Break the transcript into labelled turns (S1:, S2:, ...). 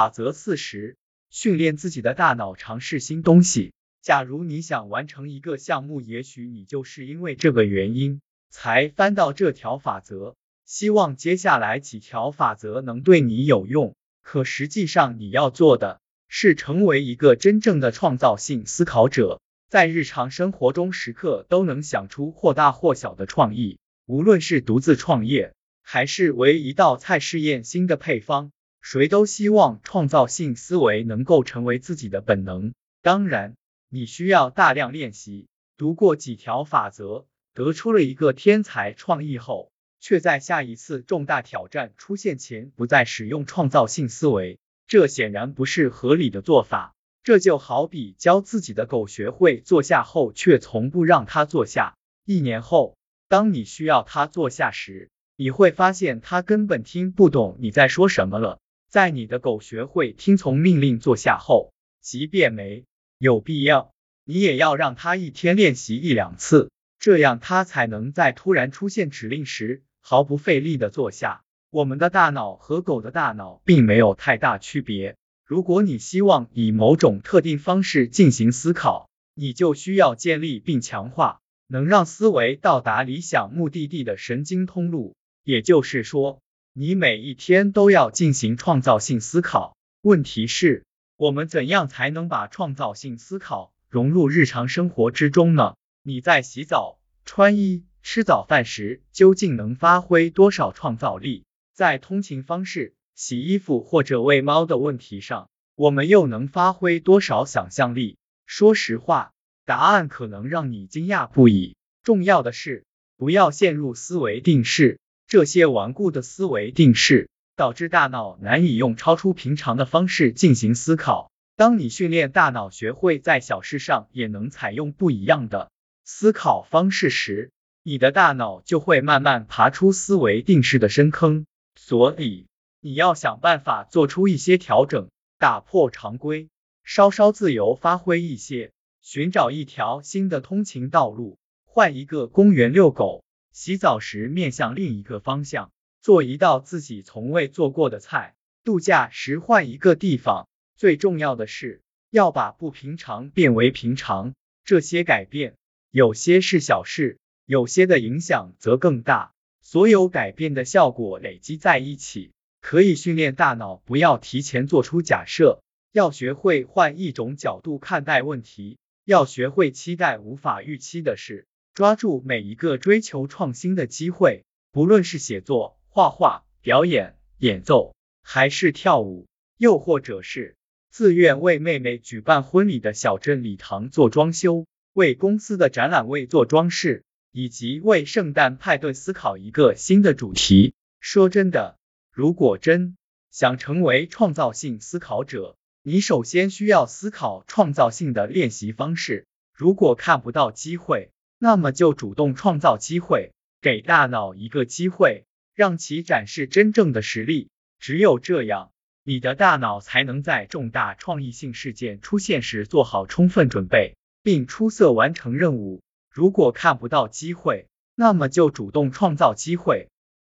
S1: 法则四十，训练自己的大脑尝试新东西。假如你想完成一个项目，也许你就是因为这个原因才翻到这条法则。希望接下来几条法则能对你有用。可实际上，你要做的是成为一个真正的创造性思考者，在日常生活中时刻都能想出或大或小的创意。无论是独自创业，还是为一道菜试验新的配方。谁都希望创造性思维能够成为自己的本能。当然，你需要大量练习。读过几条法则，得出了一个天才创意后，却在下一次重大挑战出现前不再使用创造性思维，这显然不是合理的做法。这就好比教自己的狗学会坐下后，却从不让它坐下。一年后，当你需要它坐下时，你会发现它根本听不懂你在说什么了。在你的狗学会听从命令坐下后，即便没有必要，你也要让它一天练习一两次，这样它才能在突然出现指令时毫不费力的坐下。我们的大脑和狗的大脑并没有太大区别。如果你希望以某种特定方式进行思考，你就需要建立并强化能让思维到达理想目的地的神经通路，也就是说。你每一天都要进行创造性思考。问题是，我们怎样才能把创造性思考融入日常生活之中呢？你在洗澡、穿衣、吃早饭时，究竟能发挥多少创造力？在通勤方式、洗衣服或者喂猫的问题上，我们又能发挥多少想象力？说实话，答案可能让你惊讶不已。重要的是，不要陷入思维定式。这些顽固的思维定式导致大脑难以用超出平常的方式进行思考。当你训练大脑学会在小事上也能采用不一样的思考方式时，你的大脑就会慢慢爬出思维定式的深坑。所以，你要想办法做出一些调整，打破常规，稍稍自由发挥一些，寻找一条新的通勤道路，换一个公园遛狗。洗澡时面向另一个方向，做一道自己从未做过的菜；度假时换一个地方。最重要的是，要把不平常变为平常。这些改变，有些是小事，有些的影响则更大。所有改变的效果累积在一起，可以训练大脑不要提前做出假设，要学会换一种角度看待问题，要学会期待无法预期的事。抓住每一个追求创新的机会，不论是写作、画画、表演、演奏，还是跳舞，又或者是自愿为妹妹举办婚礼的小镇礼堂做装修，为公司的展览位做装饰，以及为圣诞派对思考一个新的主题。说真的，如果真想成为创造性思考者，你首先需要思考创造性的练习方式。如果看不到机会，那么就主动创造机会，给大脑一个机会，让其展示真正的实力。只有这样，你的大脑才能在重大创意性事件出现时做好充分准备，并出色完成任务。如果看不到机会，那么就主动创造机会。